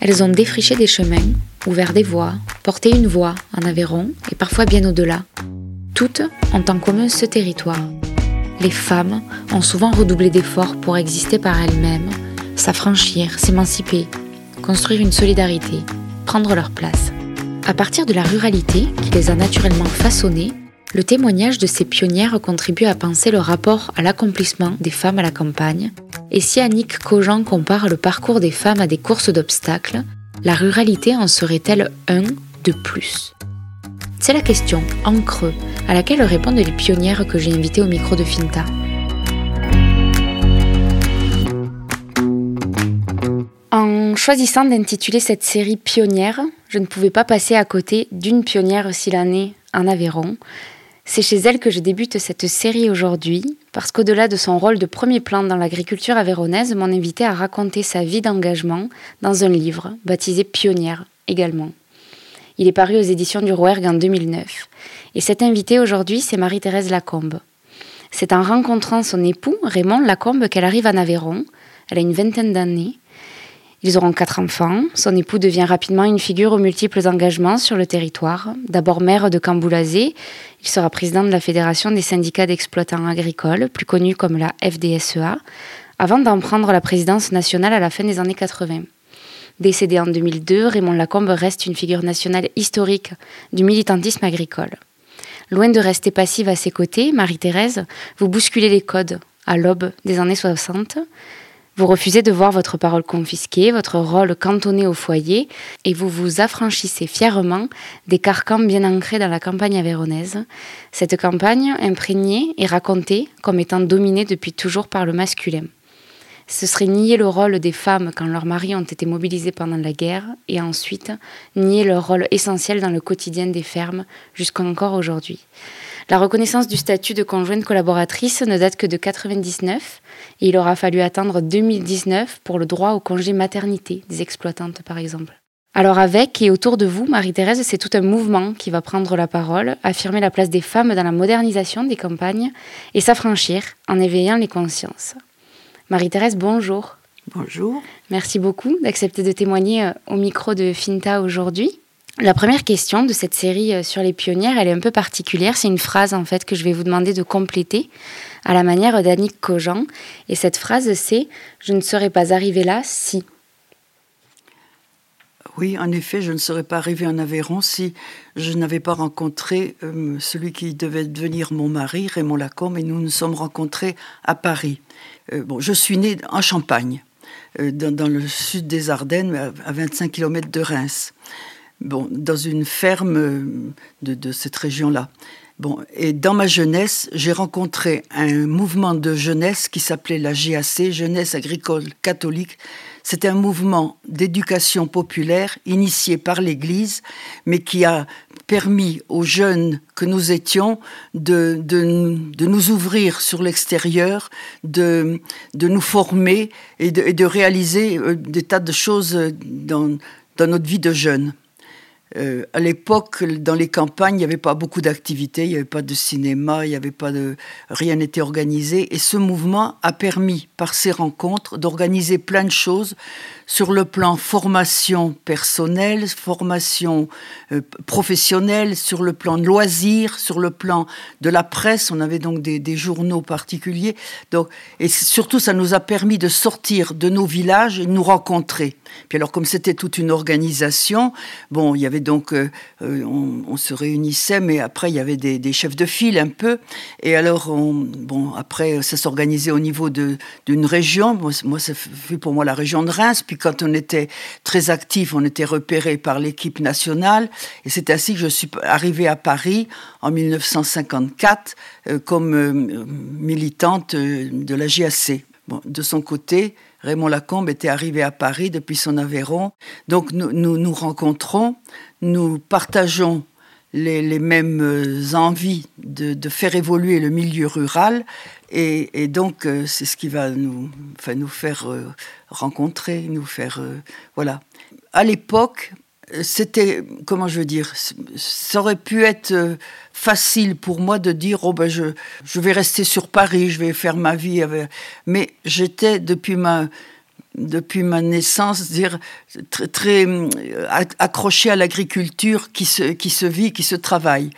Elles ont défriché des chemins, ouvert des voies, porté une voix en Aveyron et parfois bien au-delà. Toutes ont en commun ce territoire. Les femmes ont souvent redoublé d'efforts pour exister par elles-mêmes, s'affranchir, s'émanciper, construire une solidarité, prendre leur place. À partir de la ruralité qui les a naturellement façonnées, le témoignage de ces pionnières contribue à penser le rapport à l'accomplissement des femmes à la campagne. Et si Annick Cogent compare le parcours des femmes à des courses d'obstacles, la ruralité en serait-elle un de plus? C'est la question, en creux, à laquelle répondent les pionnières que j'ai invitées au micro de Finta. En choisissant d'intituler cette série Pionnière, je ne pouvais pas passer à côté d'une pionnière s'il est en Aveyron. C'est chez elle que je débute cette série aujourd'hui, parce qu'au-delà de son rôle de premier plan dans l'agriculture avéronaise, mon invité a raconté sa vie d'engagement dans un livre, baptisé Pionnière également. Il est paru aux éditions du Rouergue en 2009. Et cette invitée aujourd'hui, c'est Marie-Thérèse Lacombe. C'est en rencontrant son époux, Raymond Lacombe, qu'elle arrive en Aveyron. Elle a une vingtaine d'années. Ils auront quatre enfants. Son époux devient rapidement une figure aux multiples engagements sur le territoire. D'abord maire de Camboulazé, il sera président de la Fédération des syndicats d'exploitants agricoles, plus connue comme la FDSEA, avant d'en prendre la présidence nationale à la fin des années 80. Décédé en 2002, Raymond Lacombe reste une figure nationale historique du militantisme agricole. Loin de rester passive à ses côtés, Marie-Thérèse, vous bousculez les codes à l'aube des années 60. Vous refusez de voir votre parole confisquée, votre rôle cantonné au foyer, et vous vous affranchissez fièrement des carcans bien ancrés dans la campagne avéronaise. Cette campagne, imprégnée et racontée comme étant dominée depuis toujours par le masculin. Ce serait nier le rôle des femmes quand leurs maris ont été mobilisés pendant la guerre, et ensuite nier leur rôle essentiel dans le quotidien des fermes jusqu'encore aujourd'hui. La reconnaissance du statut de conjointe collaboratrice ne date que de 99 et il aura fallu attendre 2019 pour le droit au congé maternité des exploitantes par exemple. Alors avec et autour de vous, Marie-Thérèse, c'est tout un mouvement qui va prendre la parole, affirmer la place des femmes dans la modernisation des campagnes et s'affranchir en éveillant les consciences. Marie-Thérèse, bonjour. Bonjour. Merci beaucoup d'accepter de témoigner euh, au micro de Finta aujourd'hui. La première question de cette série euh, sur les pionnières, elle est un peu particulière. C'est une phrase en fait que je vais vous demander de compléter à la manière d'Annick Cogent. Et cette phrase, c'est Je ne serais pas arrivée là si. Oui, en effet, je ne serais pas arrivée en Aveyron si je n'avais pas rencontré euh, celui qui devait devenir mon mari, Raymond Lacombe, et nous nous sommes rencontrés à Paris. Euh, bon, je suis née en Champagne, dans, dans, le sud des Ardennes, à 25 km de Reims bon, dans une ferme de, de cette région-là. Bon, et dans ma jeunesse, j'ai rencontré un mouvement de jeunesse qui s'appelait la GAC, Jeunesse agricole catholique. C'était un mouvement d'éducation populaire initié par l'Église, mais qui a permis aux jeunes que nous étions de, de, de nous ouvrir sur l'extérieur, de, de nous former et de, de réaliser euh, des tas de choses dans, dans notre vie de jeunes. Euh, à l'époque, dans les campagnes, il n'y avait pas beaucoup d'activités, il n'y avait pas de cinéma, il n'y avait pas de rien n'était organisé. Et ce mouvement a permis, par ces rencontres, d'organiser plein de choses sur le plan formation personnelle, formation euh, professionnelle, sur le plan de loisirs, sur le plan de la presse. On avait donc des, journaux particuliers. Donc, et surtout, ça nous a permis de sortir de nos villages et de nous rencontrer. Puis alors, comme c'était toute une organisation, bon, il y avait donc, euh, euh, on, se réunissait, mais après, il y avait des, chefs de file un peu. Et alors, on, bon, après, ça s'organisait au niveau d'une région. Moi, moi, ça fut pour moi la région de Reims. Puis quand on était très actif, on était repéré par l'équipe nationale. Et c'est ainsi que je suis arrivée à Paris en 1954 euh, comme militante de la. Bon, de son côté, Raymond Lacombe était arrivé à Paris depuis son Aveyron. Donc nous, nous rencontrons, nous partageons les, mêmes euh, envies de, faire évoluer le milieu rural. Et, donc, euh, c'est ce qui va nous, enfin, nous faire euh, rencontrer, nous faire... voilà. À l'époque, c'était, comment je veux dire, ça aurait pu être facile pour moi de dire, oh ben je, je vais rester sur Paris, je vais faire ma vie. Mais j'étais, depuis ma depuis ma naissance, très, très euh, accroché à l'agriculture qui qui se vit, qui se travaille.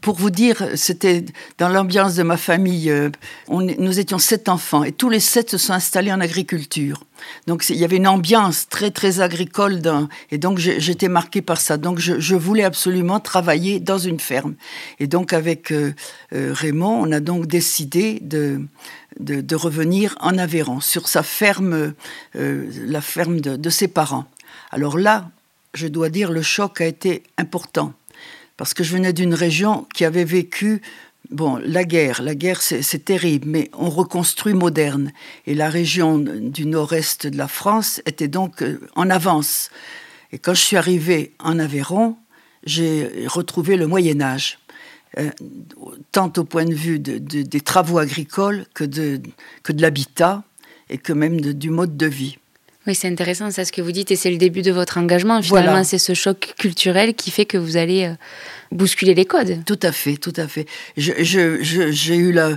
Pour vous dire, c'était dans l'ambiance de ma famille. Euh, on, nous étions sept enfants et tous les sept se sont installés en agriculture. Donc il y avait une ambiance très très agricole et donc j'étais marquée par ça. Donc je, voulais absolument travailler dans une ferme. Et donc avec euh, Raymond, on a donc décidé de de, revenir en Aveyron, sur sa ferme, euh, la ferme de, ses parents. Alors là, je dois dire, le choc a été important, parce que je venais d'une région qui avait vécu Bon, la guerre, la guerre c'est terrible, mais on reconstruit moderne. Et la région du nord-est de la France était donc euh, en avance. Et quand je suis arrivé en Aveyron, j'ai retrouvé le Moyen Âge. Euh, tant au point de vue des travaux agricoles que de, que de l'habitat et que même du mode de vie. Oui, c'est intéressant ça ce que vous dites et c'est le début de votre engagement. Finalement, c'est ce choc culturel qui fait que vous allez euh, bousculer les codes. Tout à fait, tout à fait. J'ai je, eu la,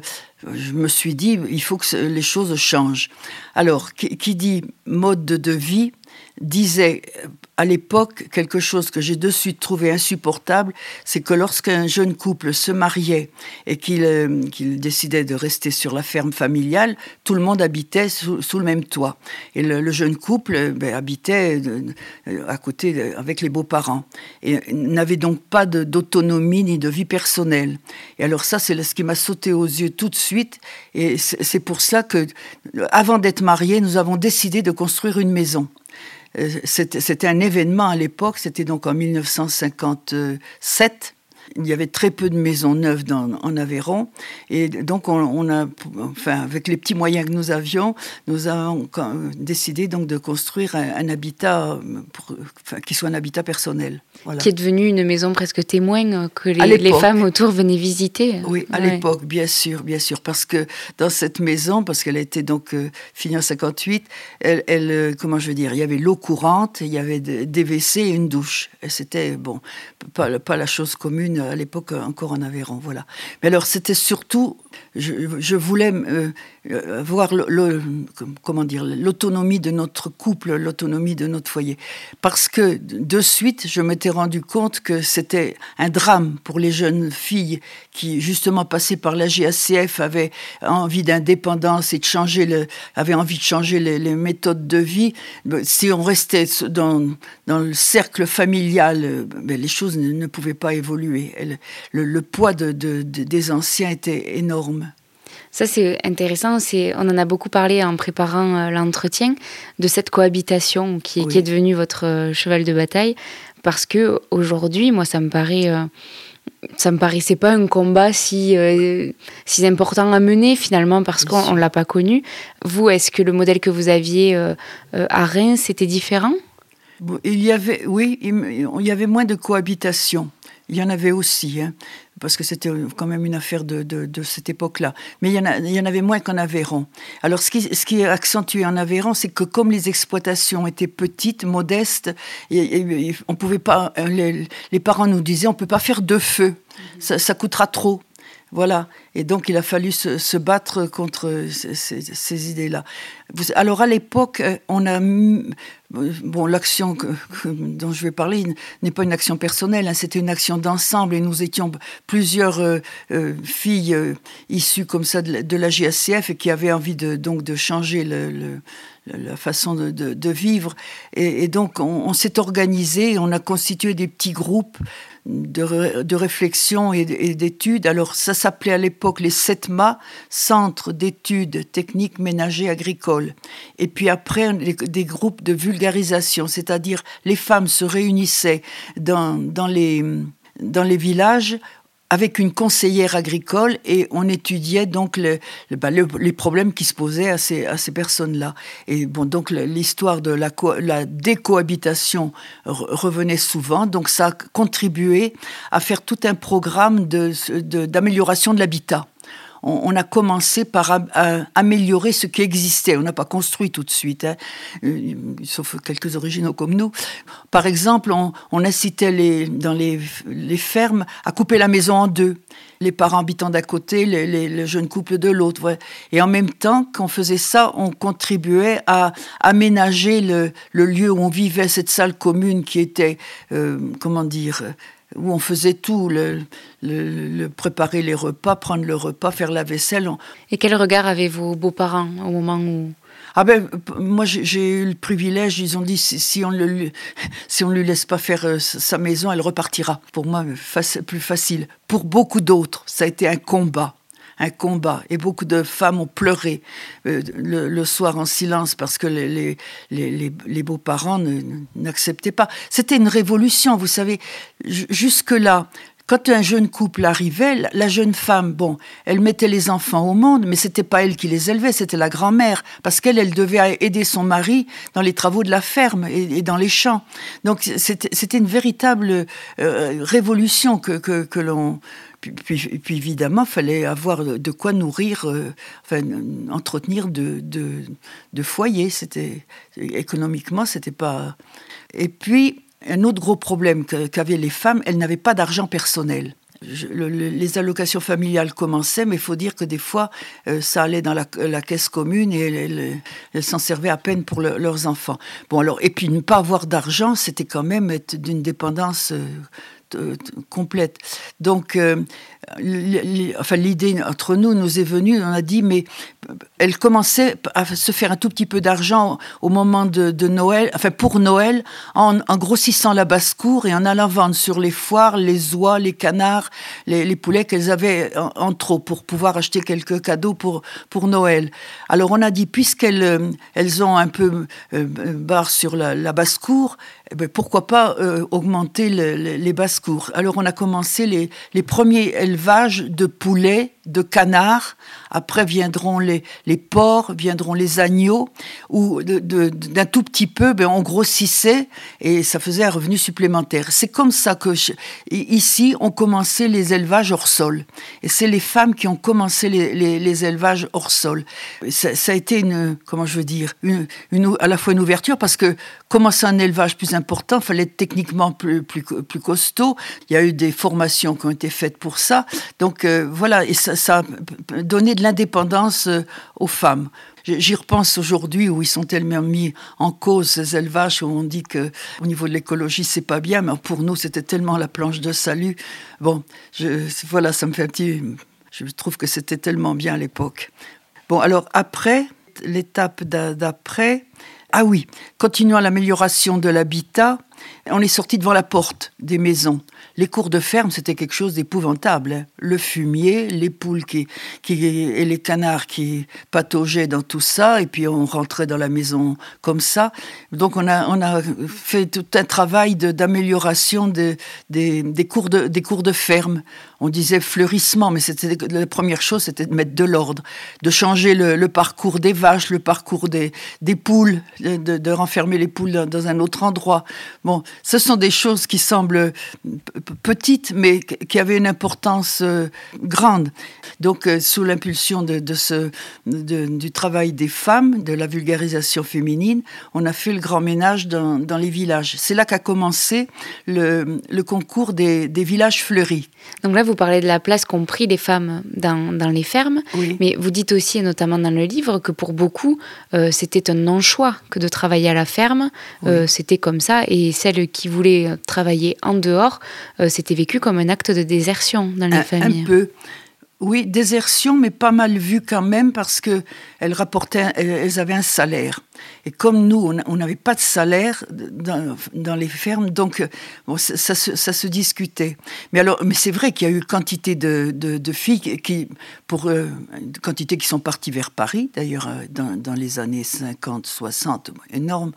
je me suis dit, il faut que les choses changent. Alors, qui dit mode de vie disait à l'époque, quelque chose que j'ai de suite trouvé insupportable, c'est que lorsqu'un jeune couple se mariait et qu'il euh, décidait de rester sur la ferme familiale, tout le monde habitait sous, le même toit. Et le, jeune couple euh, ben, habitait euh, à côté avec les beaux-parents et n'avait donc pas d'autonomie ni de vie personnelle. Et alors ça, c'est ce qui m'a sauté aux yeux tout de suite. Et c'est pour ça que, avant d'être mariés, nous avons décidé de construire une maison. Euh, c'était un événement à l'époque, c'était donc en 1957 il y avait très peu de maisons neuves en Aveyron. Et donc, on, a, enfin, avec les petits moyens que nous avions, nous avons décidé donc de construire un, habitat qui soit un habitat personnel. Qui est devenu une maison presque témoin euh, que les, femmes autour venaient visiter. Oui, à l'époque, bien sûr, bien sûr. Parce que dans cette maison, parce qu'elle a été donc euh, finie en 58, elle, elle, euh, comment je veux dire, il y avait l'eau courante, il y avait des WC et une douche. C'était, bon, pas, la chose commune à l'époque encore en Aveyron, voilà. Mais alors c'était surtout, je, voulais euh, euh, l'autonomie de notre couple, l'autonomie de notre foyer, parce que de suite je m'étais rendu compte que c'était un drame pour les jeunes filles qui justement passaient par la GACF avaient envie d'indépendance et de changer avaient envie de changer les, méthodes de vie. Si on restait dans, le cercle familial, ben, les choses ne pouvaient pas évoluer le, poids de, des anciens était énorme. Ça, c'est intéressant. C'est, on en a beaucoup parlé en préparant euh, l'entretien de cette cohabitation qui, est devenue votre euh, cheval de bataille. Parce que aujourd'hui, moi, ça me paraît. Euh, ça me paraissait pas un combat si, si important à mener finalement parce qu'on ne l'a pas connu. Vous, est-ce que le modèle que vous aviez à Reims, c'était différent? Il y avait, Oui, il y avait moins de cohabitation. Il y en avait aussi, hein, parce que c'était quand même une affaire de, cette époque-là. Mais il y, en avait moins qu'en Aveyron. Alors, ce qui, est accentué en Aveyron, c'est que comme les exploitations étaient petites, modestes, on pouvait pas. Les, les, parents nous disaient, on peut pas faire deux feux, ça coûtera trop. Voilà. Et donc, il a fallu se, battre contre ces, idées-là. Alors, à l'époque, euh, on a. Bon, l'action dont je vais parler n'est pas une action personnelle, hein, c'était une action d'ensemble et nous étions plusieurs euh, euh, filles issues comme ça de, la GACF et qui avaient envie de, donc de changer la façon de, vivre. Et, donc, on, s'est organisé, on a constitué des petits groupes de, réflexion et d'études. Alors ça s'appelait à l'époque les CETMA, Centre d'études techniques ménagers agricoles. Et puis après, des groupes de vulgarisation, c'est-à-dire les femmes se réunissaient dans, dans les dans les villages avec une conseillère agricole et on étudiait donc bah, les problèmes qui se posaient à ces, personnes-là. Et bon, donc l'histoire de la, décohabitation revenait souvent, donc ça a contribué à faire tout un programme d'amélioration de l'habitat on, a commencé par améliorer ce qui existait. On n'a pas construit tout de suite, hein. euh, sauf quelques originaux comme nous. Par exemple, on, incitait les, dans les, fermes à couper la maison en deux. Les parents habitant d'un côté, les, jeunes couples de l'autre. Et en même temps qu'on faisait ça, on contribuait à aménager le, lieu où on vivait, cette salle commune qui était, euh, comment dire, où on faisait tout, le, préparer les repas, prendre le repas, faire la vaisselle. Et quel regard avaient vos beaux-parents au moment où... Ah ben, moi j'ai eu le privilège, ils ont dit si, on ne si on lui laisse pas faire euh, sa maison, elle repartira. Pour moi, plus facile. Pour beaucoup d'autres, ça a été un combat un combat. Et beaucoup de femmes ont pleuré euh, le, soir en silence parce que les, les, beaux-parents n'acceptaient pas. C'était une révolution, vous savez. Jusque-là, quand un jeune couple arrivait, la jeune femme, bon, elle mettait les enfants au monde, mais c'était pas elle qui les élevait, c'était la grand-mère, parce qu'elle, elle devait aider son mari dans les travaux de la ferme et, dans les champs. Donc c'était une véritable euh, révolution que, que l'on puis, puis, évidemment, fallait avoir de quoi nourrir, euh, enfin, entretenir de, de, foyers. C'était économiquement, c'était pas. Et puis un autre gros problème qu'avaient les femmes, elles n'avaient pas d'argent personnel. les allocations familiales commençaient, mais il faut dire que des fois, euh, ça allait dans la, caisse commune et elles, s'en servaient à peine pour leurs enfants. Bon, alors, et puis ne pas avoir d'argent, c'était quand même être d'une dépendance euh, complète. Donc, euh, enfin, l'idée entre nous nous est venue, on a dit, mais elle commençait à se faire un tout petit peu d'argent au moment de, Noël, enfin pour Noël, en, grossissant la basse-cour et en allant vendre sur les foires les oies, les canards, les, poulets qu'elles avaient en, trop pour pouvoir acheter quelques cadeaux pour, pour Noël. Alors on a dit, puisqu'elles euh, elles ont un peu barre sur la, basse-cour, eh ben, pourquoi pas augmenter les basses-cours Alors on a commencé les, les premiers élevages de poulets de canards, après viendront les, les porcs, viendront les agneaux, ou d'un tout petit peu, ben, on grossissait et ça faisait un revenu supplémentaire. C'est comme ça que ici, on commençait les élevages hors sol. Et c'est les femmes qui ont commencé les, les, élevages hors sol. Ça, a été une, comment je veux dire, une, à la fois une ouverture parce que commencer un élevage plus important, il fallait être techniquement plus, plus, plus costaud. Il y a eu des formations qui ont été faites pour ça. Donc euh, voilà, ça, ça, a donné de l'indépendance euh, aux femmes. J'y repense aujourd'hui où ils sont tellement mis en cause ces élevages où on dit que au niveau de l'écologie c'est pas bien, mais pour nous c'était tellement la planche de salut. Bon, voilà, ça me fait un petit. Je trouve que c'était tellement bien à l'époque. Bon, alors après, l'étape d'après, ah oui, continuant l'amélioration de l'habitat, on est sorti devant la porte des maisons. Les cours de ferme, c'était quelque chose d'épouvantable. Hein. Le fumier, les poules qui, et les canards qui pataugeaient dans tout ça, et puis on rentrait dans la maison comme ça. Donc on a, on a fait tout un travail d'amélioration de, des, des, cours de, des cours de ferme. On disait fleurissement, mais c'était la première chose, c'était de mettre de l'ordre, de changer le, parcours des vaches, le parcours des, poules, de, renfermer les poules dans, un autre endroit. Ce sont des choses qui semblent petites, mais qui avaient une importance euh, grande. Donc, euh, sous l'impulsion de, ce, du travail des femmes, de la vulgarisation féminine, on a fait le grand ménage dans, les villages. C'est là qu'a commencé le, concours des, villages fleuris. Donc là, vous parlez de la place qu'ont pris les femmes dans, les fermes, mais vous dites aussi, et notamment dans le livre, que pour beaucoup, euh, c'était un non-choix que de travailler à la ferme. c'était comme ça, et celles qui voulaient travailler en dehors, euh, c'était vécu comme un acte de désertion dans les familles. Un peu. Oui, désertion, mais pas mal vu quand même parce que elles rapportaient, elles avaient un salaire. Et comme nous, on n'avait pas de salaire dans, les fermes, donc bon, ça, se discutait. Mais alors, mais c'est vrai qu'il y a eu quantité de, filles qui, pour euh, quantité qui sont parties vers Paris, d'ailleurs euh, dans, dans, les années 50, 60, énorme.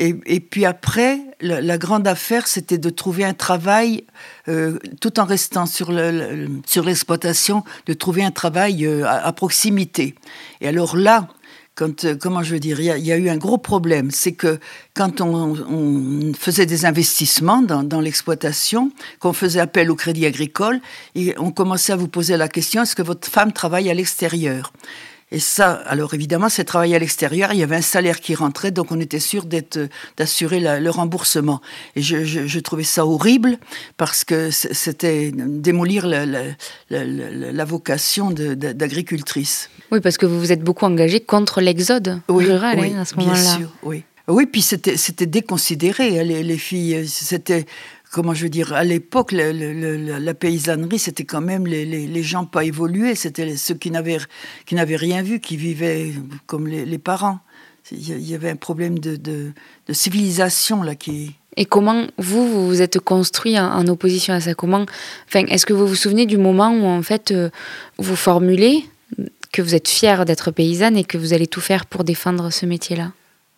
Et, puis après, la, grande affaire, c'était de trouver un travail, euh, tout en restant sur l'exploitation, de trouver un travail euh, à, proximité. Et alors là, quand, euh, comment je veux dire, il y, a eu un gros problème. C'est que quand on, faisait des investissements dans, dans l'exploitation, qu'on faisait appel au crédit agricole, et on commençait à vous poser la question est-ce que votre femme travaille à l'extérieur? Et ça, alors évidemment, c'est travailler à l'extérieur. Il y avait un salaire qui rentrait, donc on était sûr d'être, d'assurer le remboursement. Et je, je, trouvais ça horrible parce que c'était démolir la, la, la, vocation d'agricultrice. Oui, parce que vous vous êtes beaucoup engagé contre l'exode rural hein, à ce moment-là. Bien sûr, oui. Oui, puis c'était, c'était déconsidéré. Hein, les, les filles, c'était comment je veux dire, à l'époque, la paysannerie, c'était quand même les, gens pas évolués, c'était ceux qui n'avaient, qui n'avaient rien vu, qui vivaient comme les, parents. Il y avait un problème de, de, civilisation là qui. Et comment vous, vous vous êtes construit en, opposition à ça? Comment, est-ce que vous vous souvenez du moment où en fait euh, vous formulez que vous êtes fière d'être paysanne et que vous allez tout faire pour défendre ce métier-là?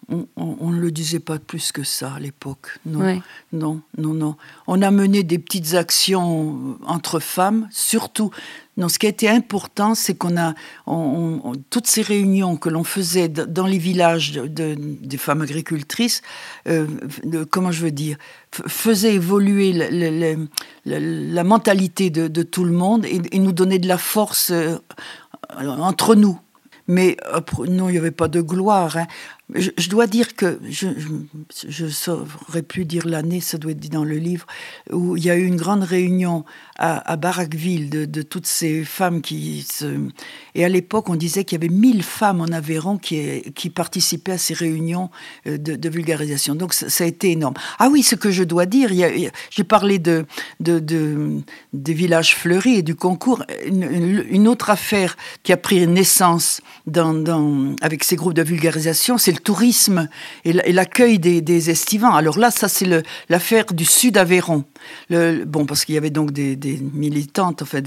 On, ne le disait pas plus que ça à l'époque. Non, non, non, non. On a mené des petites actions entre femmes, surtout. Non, ce qui a été important, c'est qu'on a toutes ces réunions que l'on faisait dans les villages de, des femmes agricultrices, euh, comment je veux dire, faisaient évoluer la, mentalité de, tout le monde et, nous donner de la force euh, entre nous. Mais non, il n'y avait pas de gloire. Hein. Je, dois dire que je, je, saurais plus dire l'année, ça doit être dit dans le livre, où il y a eu une grande réunion à, à Barraqueville de, toutes ces femmes qui se... Et à l'époque, on disait qu'il y avait 1000 femmes en Aveyron qui, qui participaient à ces réunions euh, de, vulgarisation. Donc ça, a été énorme. Ah oui, ce que je dois dire, j'ai parlé de, de, des villages fleuris et du concours. Une, autre affaire qui a pris naissance dans, dans, avec ces groupes de vulgarisation, c'est le tourisme et l'accueil des, estivants. Alors là, ça c'est l'affaire du Sud Aveyron. Bon, parce qu'il y avait donc des, militantes, enfin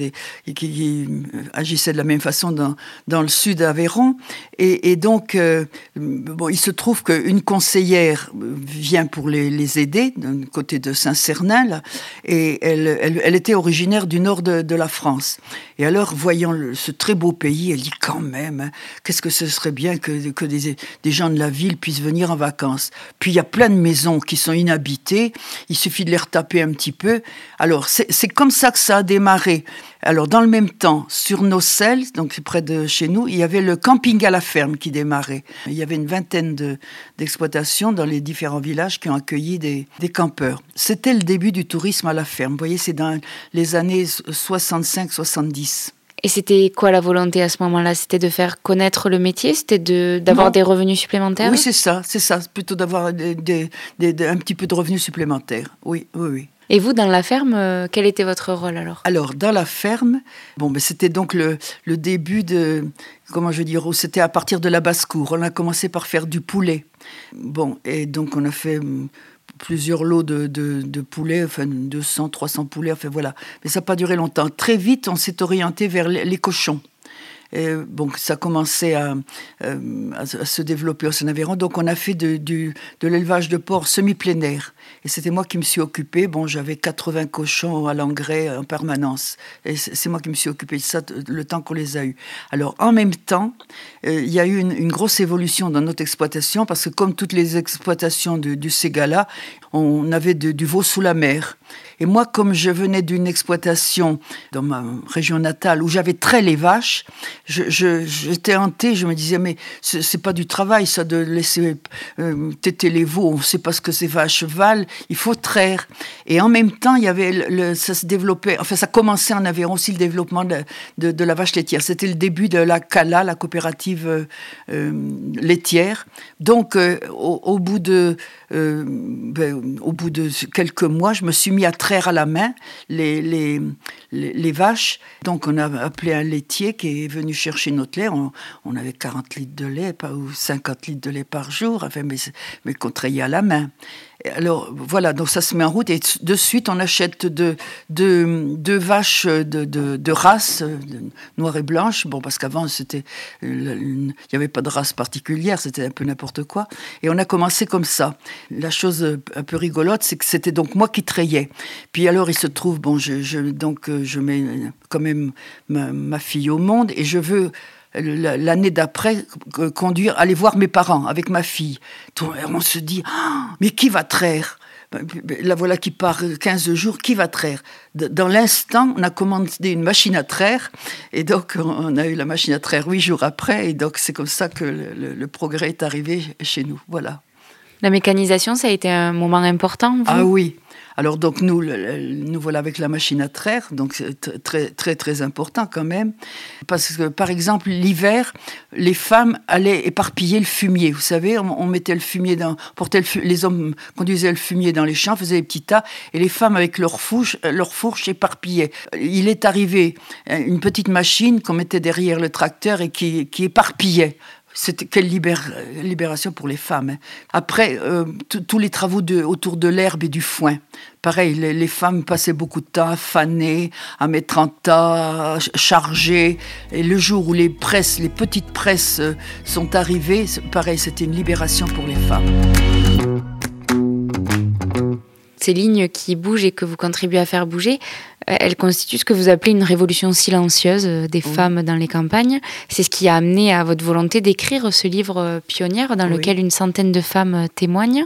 qui, agissaient de la même façon dans, dans le Sud Aveyron. Et, donc, euh, bon, il se trouve qu'une conseillère vient pour les, aider, d'un côté de Saint-Cernin, et elle, était originaire du nord de, de la France. Et alors, voyant ce très beau pays, elle dit quand même, hein, qu'est-ce que ce serait bien que, que des, des gens de la ville puissent venir en vacances. Puis il y a plein de maisons qui sont inhabitées, il suffit de les retaper un petit peu. Alors c'est comme ça que ça a démarré. Alors dans le même temps, sur nos selles, donc près de chez nous, il y avait le camping à la ferme qui démarrait. Il y avait une vingtaine d'exploitations dans les différents villages qui ont accueilli des, des campeurs. C'était le début du tourisme à la ferme. Vous voyez, c'est dans les années 65-70. Et c'était quoi la volonté à ce moment-là? C'était de faire connaître le métier? C'était d'avoir des revenus supplémentaires? Oui, c'est ça, c'est ça. Plutôt d'avoir un petit peu de revenus supplémentaires. Oui, oui, oui. Et vous, dans la ferme, euh, quel était votre rôle alors? Alors, dans la ferme, bon, ben, c'était donc le, le, début de, comment je veux dire, c'était à partir de la basse-cour. On a commencé par faire du poulet. Bon, et donc on a fait plusieurs lots de, de, poulets, enfin 200, 300 poulets, enfin voilà. Mais ça n'a pas duré longtemps. Très vite, on s'est orienté vers les cochons. Et bon, ça commençait à, euh, à, se développer au Seine-Aveyron. Donc, on a fait de, l'élevage de porc semi-plein. Et c'était moi qui me suis occupé. Bon, j'avais 80 cochons à l'engrais en permanence. Et c'est moi qui me suis occupé de ça le temps qu'on les a eus. Alors, en même temps, euh, il y a eu une, grosse évolution dans notre exploitation parce que, comme toutes les exploitations du Ségala, on avait du veau sous la mer. Et moi, comme je venais d'une exploitation dans ma région natale où j'avais très les vaches, j'étais hantée, je me disais, mais c'est pas du travail, ça, de laisser euh, téter les veaux, on sait pas ce que ces vaches valent, il faut traire. Et en même temps, il y avait ça se développait, enfin, ça commençait en Aveyron aussi le développement de, de, la vache laitière. C'était le début de la CALA, la coopérative euh, euh, laitière. Donc, au, bout de, ben, au bout de quelques mois, je me suis mis à traire à la main les, les, les, vaches. Donc on a appelé un laitier qui est venu chercher notre lait. On, avait 40 litres de lait ou 50 litres de lait par jour, enfin, mais, mais qu'on à la main alors voilà, donc ça se met en route et de suite on achète deux de, vaches de, race, noire et blanche. Bon, parce qu'avant c'était, il n'y avait pas de race particulière, c'était un peu n'importe quoi. Et on a commencé comme ça. La chose un peu rigolote, c'est que c'était donc moi qui trayais. Puis alors il se trouve, bon, je, donc je mets quand même ma fille au monde et je veux l'année d'après, conduire, aller voir mes parents avec ma fille. On se dit, ah, mais qui va traire? La voilà qui part 15 jours, qui va traire? Dans l'instant, on a commandé une machine à traire, et donc on a eu la machine à traire huit jours après, et donc c'est comme ça que le, progrès est arrivé chez nous. Voilà. La mécanisation, ça a été un moment important Ah oui, alors donc nous, nous voilà avec la machine à traire, donc c'est très très très important quand même, parce que par exemple l'hiver, les femmes allaient éparpiller le fumier. Vous savez, on, mettait le fumier dans, portait les hommes conduisaient le fumier dans les champs, faisaient des petits tas, et les femmes avec leurs fourches, leur fourche éparpillaient. Il est arrivé une petite machine qu'on mettait derrière le tracteur et qui, qui éparpillait. C'était quelle libération pour les femmes. Hein. Après, euh, tous les travaux autour de l'herbe et du foin. Pareil, les, femmes passaient beaucoup de temps à faner, à mettre en tas, à charger. Et le jour où les presses, les petites presses euh, sont arrivées, pareil, c'était une libération pour les femmes ces lignes qui bougent et que vous contribuez à faire bouger, euh, elles constituent ce que vous appelez une révolution silencieuse euh, des femmes dans les campagnes. C'est ce qui a amené à votre volonté d'écrire ce livre euh, pionnière dans lequel une centaine de femmes témoignent.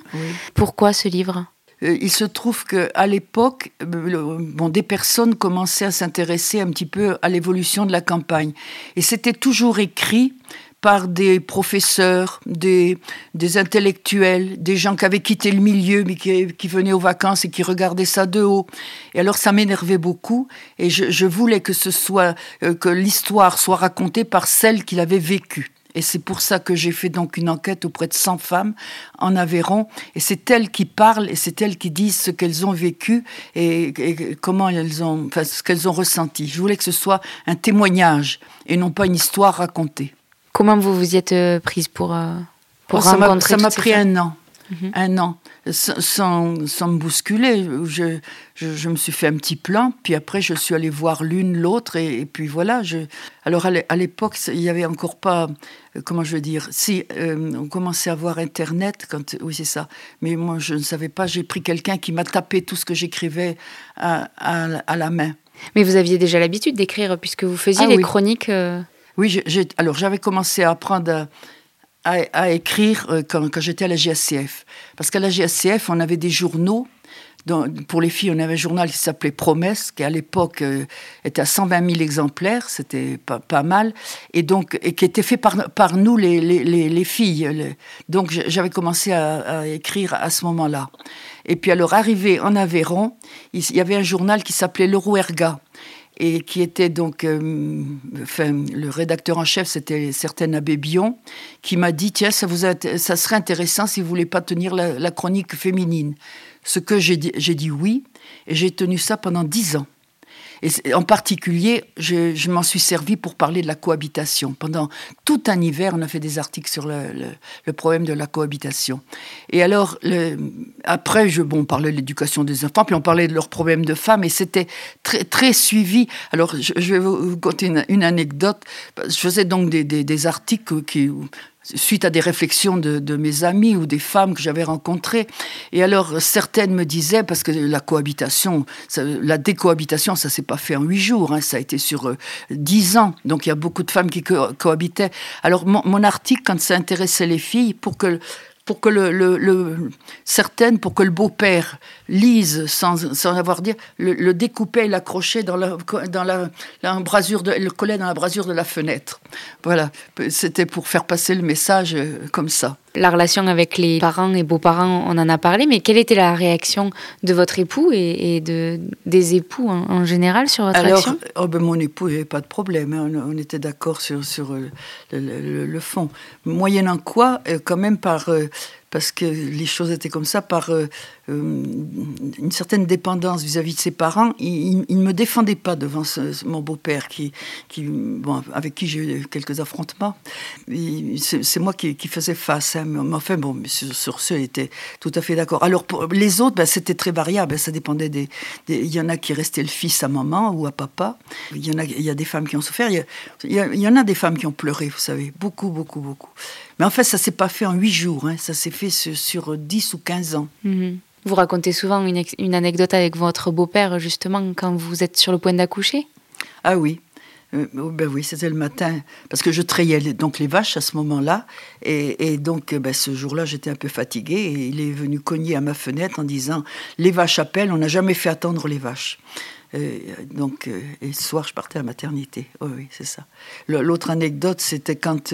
Pourquoi ce livre? Il se trouve qu'à l'époque, bon, des personnes commençaient à s'intéresser un petit peu à l'évolution de la campagne. Et c'était toujours écrit par des professeurs, des, des, intellectuels, des gens qui avaient quitté le milieu mais qui, qui, venaient aux vacances et qui regardaient ça de haut. Et alors ça m'énervait beaucoup et je, je, voulais que ce soit euh, que l'histoire soit racontée par celles qui l'avaient vécue. Et c'est pour ça que j'ai fait donc une enquête auprès de 100 femmes en Aveyron. Et c'est elles qui parlent et c'est elles qui disent ce qu'elles ont vécu et, et comment elles ont, enfin, ce qu'elles ont ressenti. Je voulais que ce soit un témoignage et non pas une histoire racontée. Comment vous vous y êtes euh, prise pour, euh, pour oh, rencontrer Ça m'a pris un an. Mhm. Un an, sans, sans, me bousculer. Je, je, me suis fait un petit plan, puis après je suis allée voir l'une, l'autre, et, puis voilà. Je... Alors à l'époque, il n'y avait encore pas, euh, comment je veux dire, si, on commençait à voir Internet, quand, oui c'est ça, mais moi je ne savais pas, j'ai pris quelqu'un qui m'a tapé tout ce que j'écrivais à, à, la main. Mais vous aviez déjà l'habitude d'écrire, puisque vous faisiez ah les chroniques oui, alors j'avais commencé à apprendre à, écrire euh, quand, j'étais à la GSCF. Parce qu'à la GSCF, on avait des journaux. pour les filles, on avait un journal qui s'appelait Promesse, qui à l'époque euh, était à 120 000 exemplaires, c'était pas, mal, et donc et qui était fait par, par nous, les, les, filles. Donc j'avais commencé à, écrire à ce moment-là. Et puis alors, arrivé en Aveyron, il y avait un journal qui s'appelait Le Rouerga et qui était donc, euh, enfin, le rédacteur en chef, c'était certain Abbé Bion, qui m'a dit tiens, ça, serait intéressant si vous voulez pas tenir la, chronique féminine. Ce que j'ai dit, j'ai dit oui, et j'ai tenu ça pendant dix ans. Et en particulier, je, m'en suis servi pour parler de la cohabitation. Pendant tout un hiver, on a fait des articles sur le, problème de la cohabitation. Et alors, après, je, bon, on parlait de l'éducation des enfants, puis on parlait de leurs problèmes de femmes, et c'était très, très suivi. Alors, je, vais vous conter une, anecdote. Je faisais donc des, des articles qui, suite à des réflexions de, mes amis ou des femmes que j'avais rencontrées. Et alors, certaines me disaient, parce que la cohabitation, la décohabitation, ça s'est pas fait en huit jours, hein, ça a été sur euh, dix ans. Donc, il y a beaucoup de femmes qui cohabitaient. Alors, mon, mon article, quand ça intéressait les filles, pour que pour que le, certaines, pour que le beau-père lise sans, sans avoir dire, le, le découpait et l'accrochait dans la, dans la, l'embrasure de, le collait dans la brasure de la fenêtre. Voilà, c'était pour faire passer le message euh, comme ça. La relation avec les parents et beaux-parents, on en a parlé, mais quelle était la réaction de votre époux et, de, des époux en, général sur votre Alors, action? oh ben mon époux, il n'y avait pas de problème, hein. on, était d'accord sur, sur euh, le, le, fond. Moyennant quoi, euh, quand même par parce que les choses étaient comme ça, par euh, euh, une certaine dépendance vis-à-vis de ses parents. Il ne me défendait pas devant mon beau-père, qui, avec qui j'ai eu quelques affrontements. C'est moi qui, faisais face. Hein, mais enfin, bon, sur, ce, il était tout à fait d'accord. Alors, pour les autres, ben, c'était très variable. Ça dépendait des, Il y en a qui restaient le fils à maman ou à papa. Il y, en a, il y a des femmes qui ont souffert. Il y en a des femmes qui ont pleuré, vous savez. Beaucoup, beaucoup, beaucoup. Mais en fait, ça s'est pas fait en huit jours, hein. ça s'est fait sur, dix ou quinze ans. Mhm. Vous racontez souvent une, une, anecdote avec votre beau-père, justement, quand vous êtes sur le point d'accoucher? Ah oui. Euh, oh, ben oui, c'était le matin, parce que je trayais donc les vaches à ce moment-là, et, donc ben, ce jour-là, j'étais un peu fatiguée, et il est venu cogner à ma fenêtre en disant les vaches appellent, on n'a jamais fait attendre les vaches. Euh, donc, euh, et ce soir, je partais à maternité. oui, c'est ça. L'autre anecdote, c'était quand,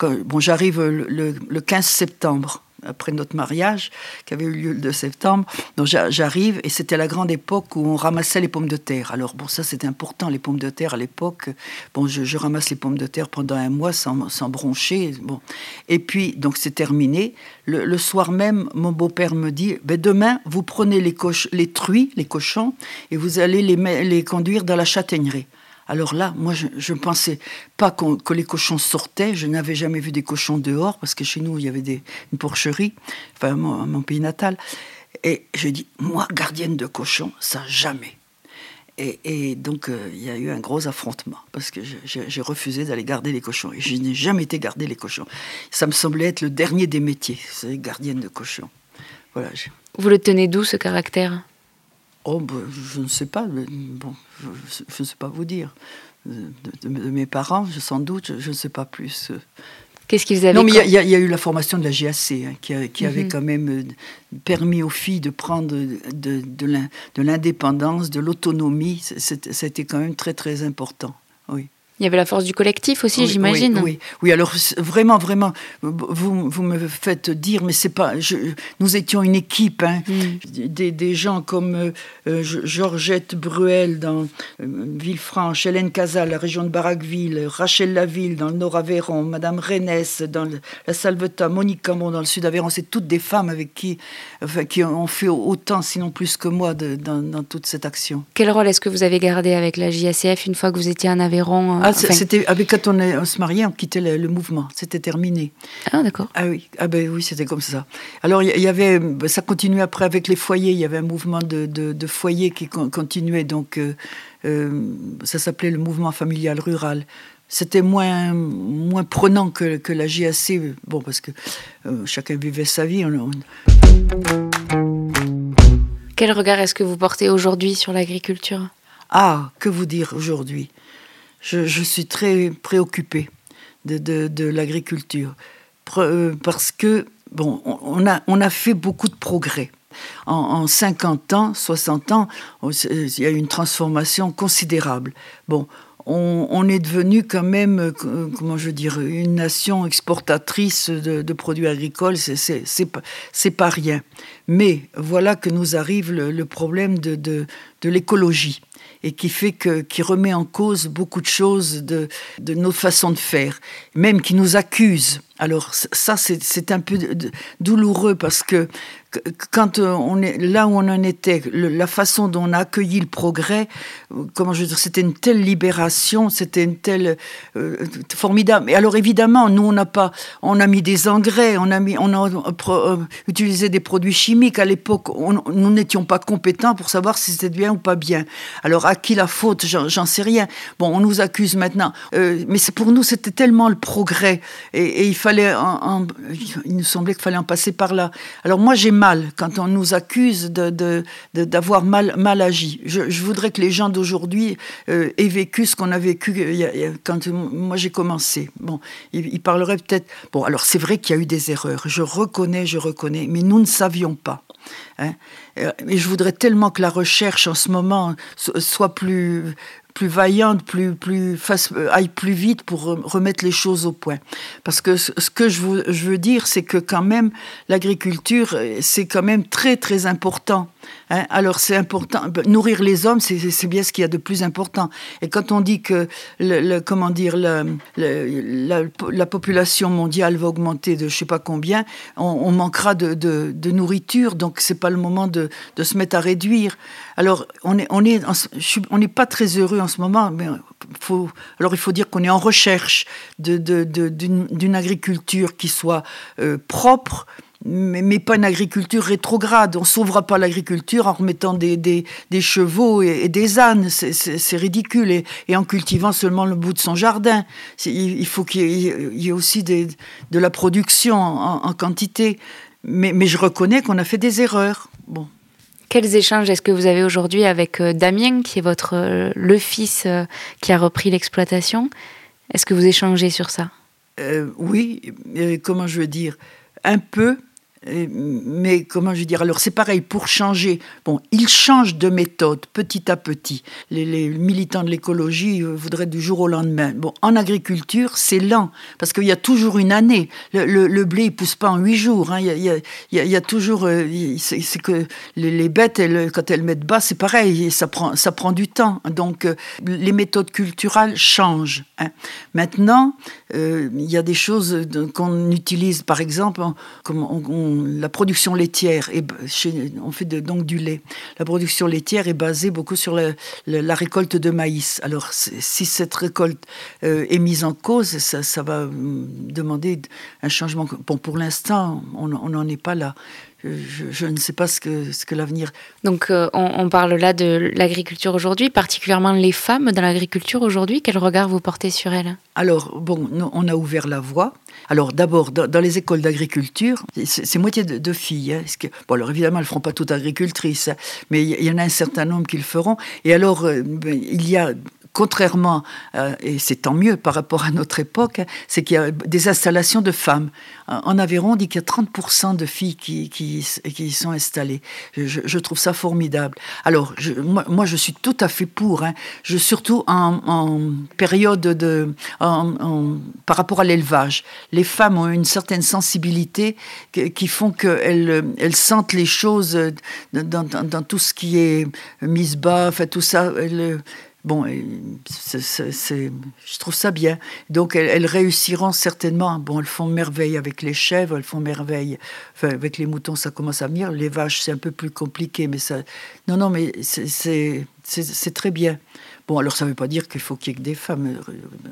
bon, j'arrive le, 15 septembre après notre mariage, qui avait eu lieu le 2 septembre. Donc j'arrive, et c'était la grande époque où on ramassait les pommes de terre. Alors bon, ça c'était important, les pommes de terre à l'époque. Bon, je, ramasse les pommes de terre pendant un mois sans, broncher. Bon. Et puis, donc c'est terminé. Le, soir même, mon beau-père me dit, ben, demain, vous prenez les, les truies, les cochons, et vous allez les, les conduire dans la châtaignerie. Alors là, moi, je ne pensais pas que les cochons sortaient. Je n'avais jamais vu des cochons dehors, parce que chez nous, il y avait des, une porcherie, enfin, mon, mon pays natal. Et je dis, moi, gardienne de cochons, ça jamais. Et, donc, euh, il y a eu un gros affrontement, parce que j'ai refusé d'aller garder les cochons. Et je n'ai jamais été garder les cochons. Ça me semblait être le dernier des métiers, c'est gardienne de cochons. Voilà. Vous le tenez d'où, ce caractère? Oh, ben, je ne sais pas. Bon, je ne sais pas vous dire. De, mes parents, sans doute, je ne sais pas plus. Qu'est-ce qu'ils avaient Non, mais il y, a eu la formation de la JAC hein, qui, avait mhm. quand même euh, permis aux filles de prendre de, de l'indépendance, de l'autonomie. C'était quand même très, très important. Oui. Il y avait la force du collectif aussi, j'imagine. Oui, oui, alors vraiment, vraiment, vous, vous me faites dire, mais c'est pas. Je, nous étions une équipe, hein, mm. des, des, gens comme euh, euh, Georgette Bruel dans euh, Villefranche, Hélène Casal, la région de Barraqueville, Rachel Laville dans le Nord-Aveyron, Madame Rennes dans la Salvetat, Monique Camon dans le Sud-Aveyron. C'est toutes des femmes avec qui, enfin, qui ont fait autant, sinon plus que moi, de, dans, dans, toute cette action. Quel rôle est-ce que vous avez gardé avec la JACF une fois que vous étiez en Aveyron ah, c'était avec quand on, se mariait, on quittait le, mouvement. C'était terminé. Ah d'accord. Ah oui, ah ben oui, c'était comme ça. Alors il y, avait, ça continuait après avec les foyers. Il y avait un mouvement de, de, foyers qui continuait. Donc euh, euh, ça s'appelait le mouvement familial rural. C'était moins, moins prenant que, que, la JAC, bon, parce que euh, chacun vivait sa vie. Quel regard est-ce que vous portez aujourd'hui sur l'agriculture? Ah, que vous dire aujourd'hui? Je, suis très préoccupée de, l'agriculture. Euh, parce que, bon, on a, fait beaucoup de progrès. En, 50 ans, 60 ans, il y a eu une transformation considérable. Bon, on, est devenu quand même, euh, comment je dire, une nation exportatrice de, produits agricoles, c'est pas rien. Mais voilà que nous arrive le, problème de l'écologie et qui fait que, qui remet en cause beaucoup de choses de, de nos façons de faire, même qui nous accuse. Alors ça, c'est un peu douloureux parce que quand euh, on est là où on en était, la façon dont on a accueilli le progrès, euh, comment je veux dire, c'était une telle libération, c'était une telle euh, formidable. Et alors évidemment, nous on n'a pas, on a mis des engrais, on a mis, on a utilisé des produits chimiques. À l'époque, nous n'étions pas compétents pour savoir si c'était bien ou pas bien. Alors à qui la faute? J'en sais rien. Bon, on nous accuse maintenant, mais pour nous c'était tellement le progrès et, il fallait, il nous semblait qu'il fallait en passer par là. Alors moi j'ai quand on nous accuse d'avoir de, mal, mal agi. Je, voudrais que les gens d'aujourd'hui euh, aient vécu ce qu'on a vécu euh, quand moi j'ai commencé. Bon, ils, parleraient peut-être. Bon, alors c'est vrai qu'il y a eu des erreurs. Je reconnais, je reconnais, mais nous ne savions pas. Hein. Euh, et je voudrais tellement que la recherche en ce moment soit plus, plus vaillante, plus, plus fasse, aille plus vite pour remettre les choses au point. Parce que ce que je, veux, je veux dire, c'est que quand même, l'agriculture, c'est quand même très, très important. Hein. Alors c'est important, nourrir les hommes, c'est bien ce qu'il y a de plus important. Et quand on dit que, comment dire, la, la, population mondiale va augmenter de je sais pas combien, on, manquera de, nourriture, donc c'est pas le moment de, se mettre à réduire. Alors on est, n'est pas très heureux en ce moment, mais alors il faut dire qu'on est en recherche d'une agriculture qui soit euh, propre, mais, pas une agriculture rétrograde. On ne sauvera pas l'agriculture en remettant des, des, des chevaux et, des ânes. C'est ridicule. Et, et, en cultivant seulement le bout de son jardin. Il, faut qu'il y, ait aussi des, de la production en, en quantité. Mais, mais, je reconnais qu'on a fait des erreurs. Bon. Quels échanges est-ce que vous avez aujourd'hui avec Damien, qui est votre le fils qui a repris l'exploitation? Est-ce que vous échangez sur ça? Oui, comment je veux dire? Un peu, mais comment je veux dire Alors c'est pareil, pour changer, bon, ils changent de méthode petit à petit. Les, militants de l'écologie euh, voudraient du jour au lendemain. Bon, en agriculture, c'est lent, parce qu'il y a toujours une année. Le, blé, il pousse pas en huit jours. Il, y a, toujours... Euh, c'est que les, bêtes, quand elles mettent bas, c'est pareil, ça prend, ça prend du temps. Donc euh, les méthodes culturelles changent. Hein. Maintenant, il y a des choses qu'on utilise, par exemple, comme on la production laitière, est, on fait donc du lait. La production laitière est basée beaucoup sur la, récolte de maïs. Alors, si cette récolte euh, est mise en cause, ça, va euh, demander un changement. Bon, pour l'instant, on n'en est pas là je, ne sais pas ce que, ce que l'avenir. Donc euh, on, parle là de l'agriculture aujourd'hui, particulièrement les femmes dans l'agriculture aujourd'hui. Quel regard vous portez sur elles? Alors, bon, on a ouvert la voie. Alors d'abord, dans, les écoles d'agriculture, c'est moitié de, filles. Hein, que, bon, alors évidemment, elles ne feront pas toutes agricultrices, hein, mais il y, en a un certain nombre qui le feront. Et alors, euh, ben, il y a contrairement, euh, et c'est tant mieux par rapport à notre époque, c'est qu'il y a des installations de femmes. En Aveyron, on dit qu'il y a 30% de filles qui, qui, qui sont installées. Je, trouve ça formidable. Alors, je, moi, je suis tout à fait pour. Hein. Je, surtout en, période de... En, par rapport à l'élevage. Les femmes ont une certaine sensibilité qui font qu'elles elles sentent les choses dans, dans, tout ce qui est mise bas, fait, tout ça. Bon, je trouve ça bien. Donc, elles, réussiront certainement. Bon, elles font merveille avec les chèvres, elles font merveille. Enfin, avec les moutons, ça commence à venir. Les vaches, c'est un peu plus compliqué, mais ça. Non, non, mais c'est très bien. Bon, alors ça ne veut pas dire qu'il faut qu'il y ait que des femmes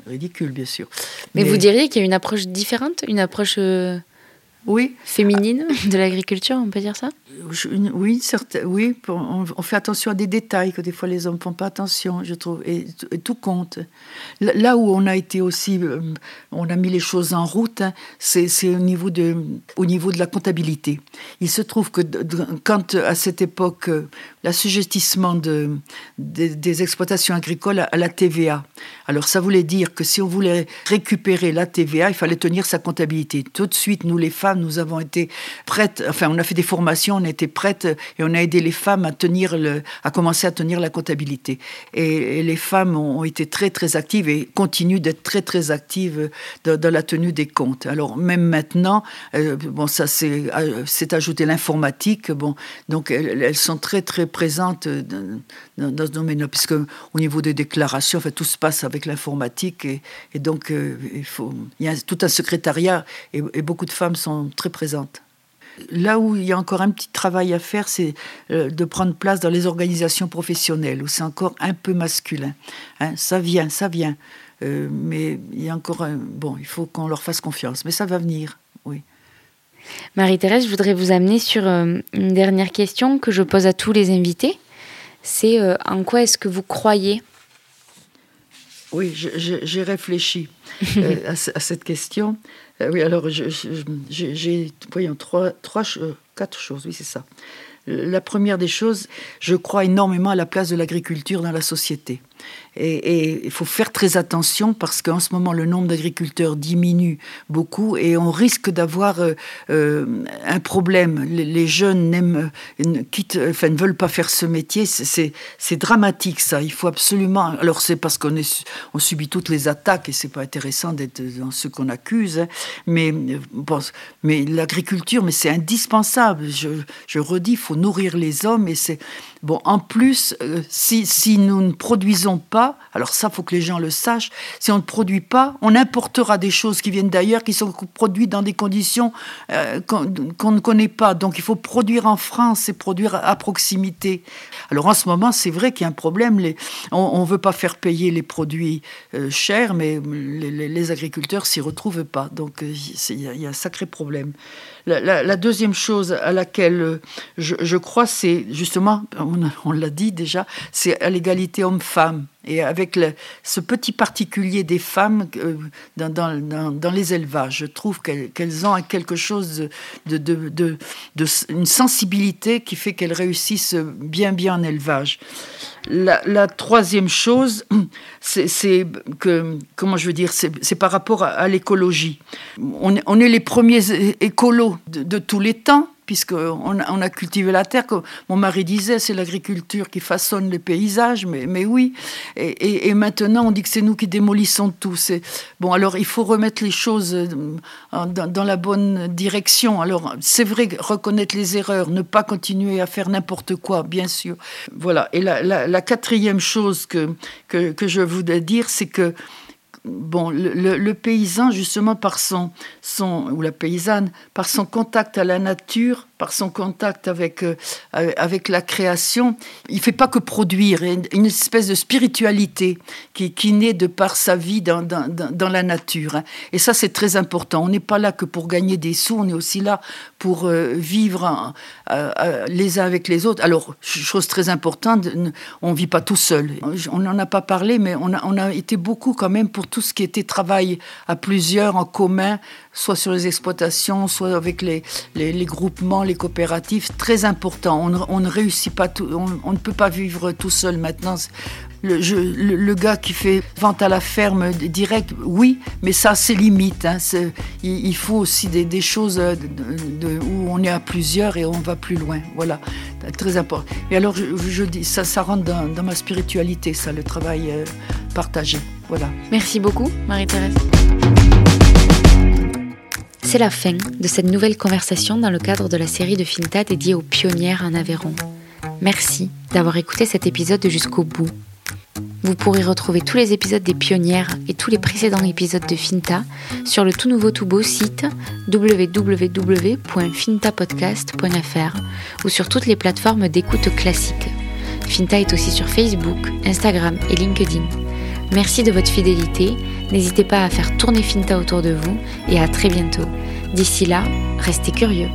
ridicules, bien sûr. Mais, vous diriez qu'il y a une approche différente, une approche. Euh, oui. Féminine de l'agriculture, on peut dire ça? Oui, oui on, fait attention à des détails que des fois les hommes ne font pas attention, je trouve, et, tout compte. Là où on a été aussi, euh, on a mis les choses en route, hein, c'est au, niveau de, au niveau de la comptabilité. Il se trouve que quand à cette époque, euh, l'assujettissement de, des exploitations agricoles à la TVA, alors ça voulait dire que si on voulait récupérer la TVA, il fallait tenir sa comptabilité. Tout de suite, nous les femmes, nous avons été prêtes, enfin on a fait des formations, on était prêtes et on a aidé les femmes à tenir le, à commencer à tenir la comptabilité. Et, les femmes ont, été très très actives et continuent d'être très très actives dans, la tenue des comptes. Alors même maintenant, euh, bon ça c'est euh, ajouté l'informatique, bon donc elles, sont très très présentes dans, dans ce domaine-là, puisque au niveau des déclarations, enfin tout se passe avec l'informatique et, donc euh, il, faut, il y a tout un secrétariat et, beaucoup de femmes sont très présentes. Là où il y a encore un petit travail à faire, c'est euh, de prendre place dans les organisations professionnelles, où c'est encore un peu masculin. Hein. ça vient, ça vient. Euh, mais il y a encore un... Bon, il faut qu'on leur fasse confiance. Mais ça va venir, oui. Marie-Thérèse, je voudrais vous amener sur une dernière question que je pose à tous les invités. C'est en quoi est-ce que vous croyez? Oui, j'ai réfléchi euh, à, cette question. Euh, oui, alors j'ai, voyons, trois, trois, quatre choses, oui, c'est ça. La première des choses, je crois énormément à la place de l'agriculture dans la société. Et il faut faire très attention parce qu'en ce moment, le nombre d'agriculteurs diminue beaucoup et on risque d'avoir euh, euh, un problème. Les, jeunes n'aiment, quitte, enfin, ne veulent pas faire ce métier. C'est dramatique, ça. Il faut absolument. Alors, c'est parce qu'on on subit toutes les attaques et c'est pas intéressant d'être dans ce qu'on accuse. Hein. Mais, l'agriculture, c'est indispensable. Je, redis, il faut nourrir les hommes et Bon, en plus, euh, si, nous ne produisons pas, alors ça, faut que les gens le sachent, si on ne produit pas, on importera des choses qui viennent d'ailleurs, qui sont produites dans des conditions euh, qu'on ne connaît pas. Donc il faut produire en France et produire à proximité. Alors en ce moment, c'est vrai qu'il y a un problème. On ne veut pas faire payer les produits euh, chers, mais les, les agriculteurs s'y retrouvent pas. Donc il y, a un sacré problème. La, deuxième chose à laquelle euh, je, crois, c'est justement, on, l'a dit déjà, c'est à l'égalité homme-femme. Et avec ce petit particulier des femmes euh, dans, les élevages, je trouve qu'elles ont quelque chose de, une sensibilité qui fait qu'elles réussissent bien bien en élevage. La, troisième chose, c'est que, comment je veux dire, c'est par rapport à, l'écologie. On, est les premiers écolos de tous les temps puisqu'on on a cultivé la terre. Comme mon mari disait, c'est l'agriculture qui façonne les paysages, mais, oui. Et, maintenant, on dit que c'est nous qui démolissons tout. Bon, alors il faut remettre les choses euh, dans, la bonne direction. Alors, c'est vrai, reconnaître les erreurs, ne pas continuer à faire n'importe quoi, bien sûr. Voilà. Et la, quatrième chose que, que, que je voudrais dire, c'est que bon, le, paysan, justement, par son, son, ou la paysanne, par son contact à la nature, par son contact avec, euh, avec la création, il fait pas que produire, une espèce de spiritualité qui, qui naît de par sa vie dans, dans, la nature. Hein. Et ça, c'est très important. On n'est pas là que pour gagner des sous, on est aussi là pour euh, vivre les uns avec les autres. Alors, chose très importante, on vit pas tout seul. On n'en a pas parlé, mais on a, on a été beaucoup quand même pour tout ce qui était travail à plusieurs, en commun, soit sur les exploitations, soit avec les, les, groupements, coopératives, très important. On, ne réussit pas, on, ne peut pas vivre tout seul maintenant. Le, gars qui fait vente à la ferme direct, oui, mais ça, c'est limite. Hein, il, faut aussi des, choses où on est à plusieurs et on va plus loin. Voilà, très important. Et alors, je, dis, ça, ça rentre dans, dans, ma spiritualité, ça, le travail euh, partagé. Voilà. Merci beaucoup, Marie-Thérèse. C'est la fin de cette nouvelle conversation dans le cadre de la série de Finta dédiée aux pionnières en Aveyron. Merci d'avoir écouté cet épisode jusqu'au bout. Vous pourrez retrouver tous les épisodes des pionnières et tous les précédents épisodes de Finta sur le tout nouveau tout beau site www.fintapodcast.fr ou sur toutes les plateformes d'écoute classiques. Finta est aussi sur Facebook, Instagram et LinkedIn. Merci de votre fidélité. N'hésitez pas à faire tourner Finta autour de vous et à très bientôt. D'ici là, restez curieux.